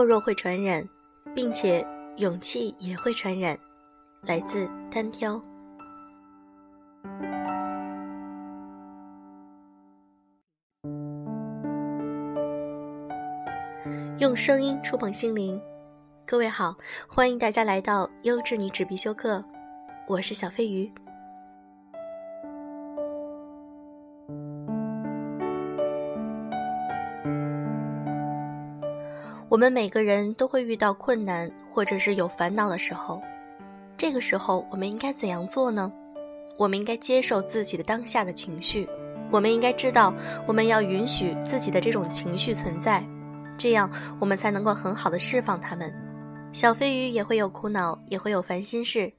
懦弱会传染，并且勇气也会传染。来自单挑。用声音触碰心灵，各位好，欢迎大家来到优质女纸必修课，我是小飞鱼。我们每个人都会遇到困难，或者是有烦恼的时候，这个时候我们应该怎样做呢？我们应该接受自己的当下的情绪，我们应该知道我们要允许自己的这种情绪存在，这样我们才能够很好的释放它们。小飞鱼也会有苦恼，也会有烦心事。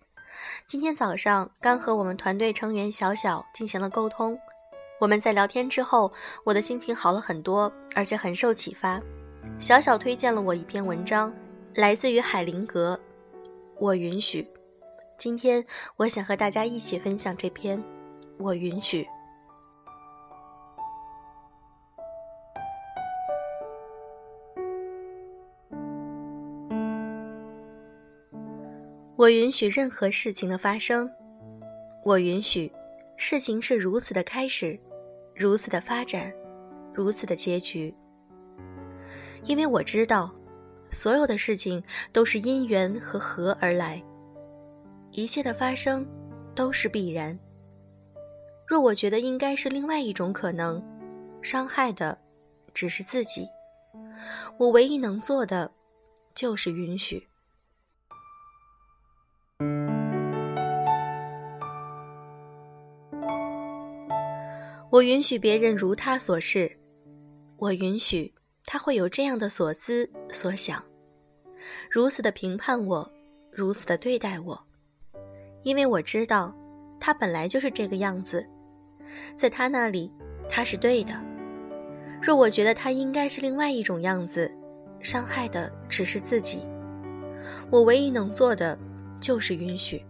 今天早上刚和我们团队成员小小进行了沟通，我们在聊天之后，我的心情好了很多，而且很受启发。小小推荐了我一篇文章，来自于海灵格。我允许。今天我想和大家一起分享这篇。我允许。我允许任何事情的发生。我允许事情是如此的开始，如此的发展，如此的结局。因为我知道，所有的事情都是因缘和合而来，一切的发生都是必然。若我觉得应该是另外一种可能，伤害的只是自己。我唯一能做的就是允许。我允许别人如他所示，我允许。他会有这样的所思所想，如此的评判我，如此的对待我，因为我知道，他本来就是这个样子，在他那里，他是对的。若我觉得他应该是另外一种样子，伤害的只是自己。我唯一能做的，就是允许。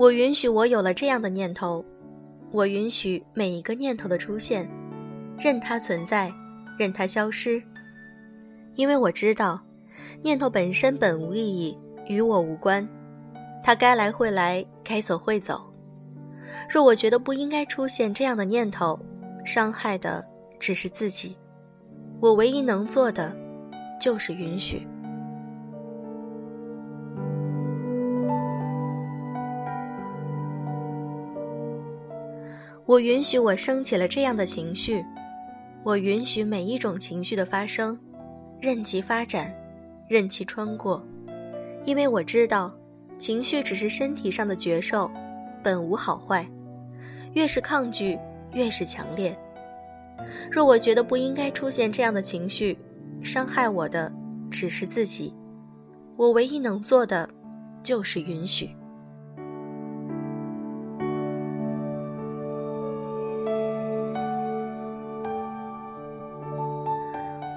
我允许我有了这样的念头，我允许每一个念头的出现，任它存在，任它消失，因为我知道，念头本身本无意义，与我无关，它该来会来，该走会走。若我觉得不应该出现这样的念头，伤害的只是自己，我唯一能做的，就是允许。我允许我升起了这样的情绪，我允许每一种情绪的发生，任其发展，任其穿过，因为我知道，情绪只是身体上的觉受，本无好坏，越是抗拒，越是强烈。若我觉得不应该出现这样的情绪，伤害我的只是自己，我唯一能做的，就是允许。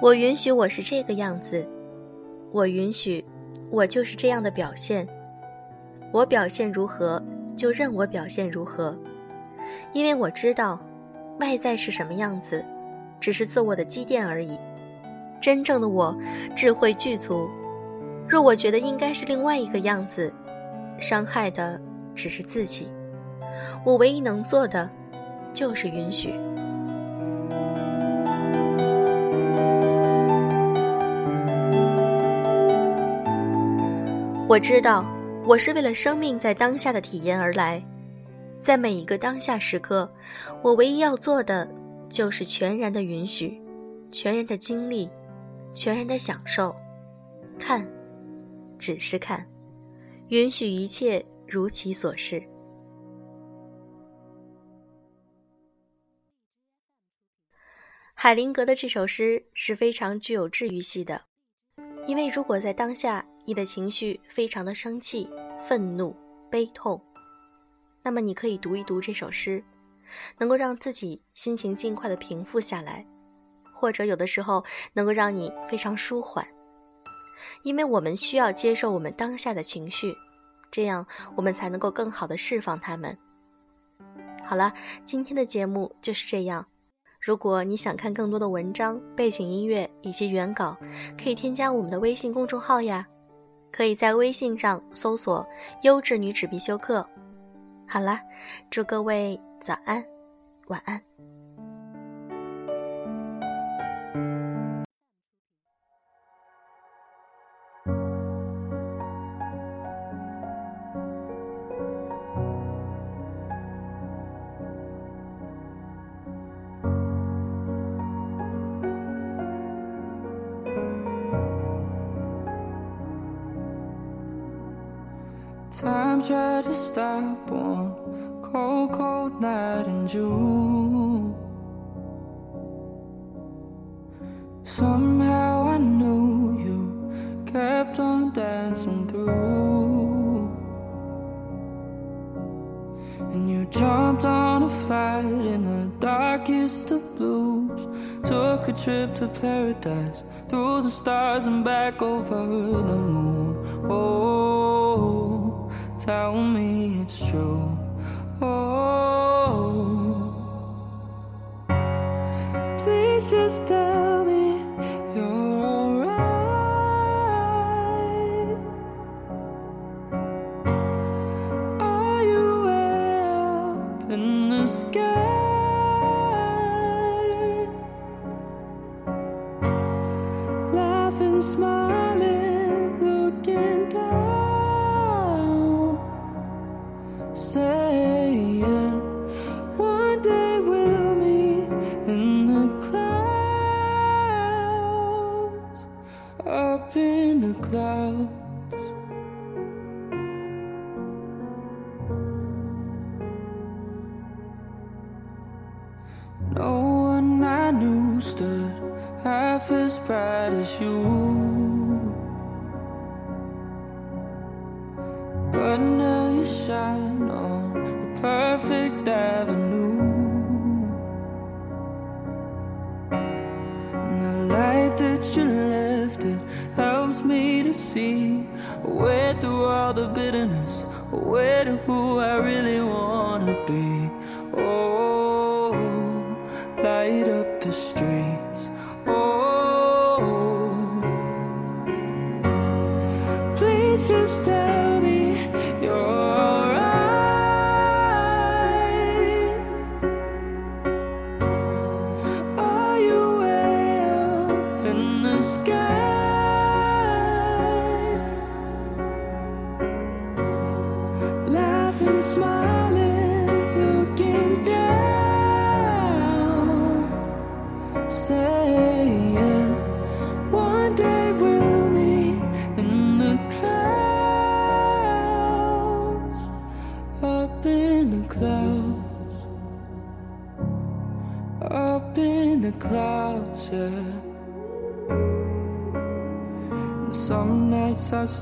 我允许我是这个样子，我允许我就是这样的表现。我表现如何，就任我表现如何，因为我知道，外在是什么样子，只是自我的积淀而已。真正的我，智慧具足。若我觉得应该是另外一个样子，伤害的只是自己。我唯一能做的，就是允许。我知道，我是为了生命在当下的体验而来，在每一个当下时刻，我唯一要做的就是全然的允许，全然的经历，全然的享受，看，只是看，允许一切如其所是。海灵格的这首诗是非常具有治愈系的，因为如果在当下。你的情绪非常的生气、愤怒、悲痛，那么你可以读一读这首诗，能够让自己心情尽快的平复下来，或者有的时候能够让你非常舒缓。因为我们需要接受我们当下的情绪，这样我们才能够更好的释放他们。好了，今天的节目就是这样。如果你想看更多的文章、背景音乐以及原稿，可以添加我们的微信公众号呀。可以在微信上搜索“优质女纸必修课”。好啦，祝各位早安，晚安。Time tried to stop one cold, cold night in June. Somehow I knew you kept on dancing through. And you jumped on a flight in the darkest of blues. Took a trip to paradise, through the stars and back over the moon. Oh tell me it's true. Oh, please just tell me stood half as bright as you. But now you shine on the perfect avenue. And the light that you left, it helps me to see way through all the bitterness, way to who I really wanna be.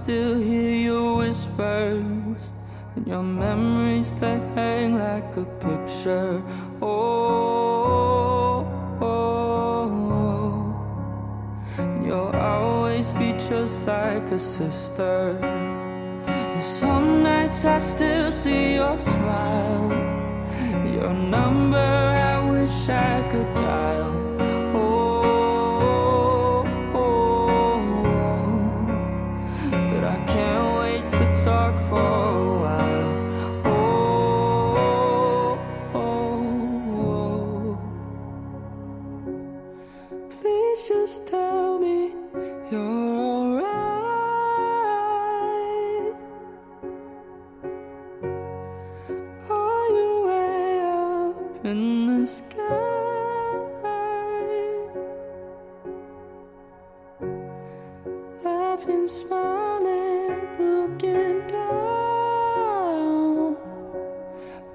Still hear your whispers. And your memories they hang like a picture. Oh, oh, oh. You'll always be just like a sister. And some nights I still see your smile. Your number I wish I could dial.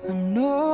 I know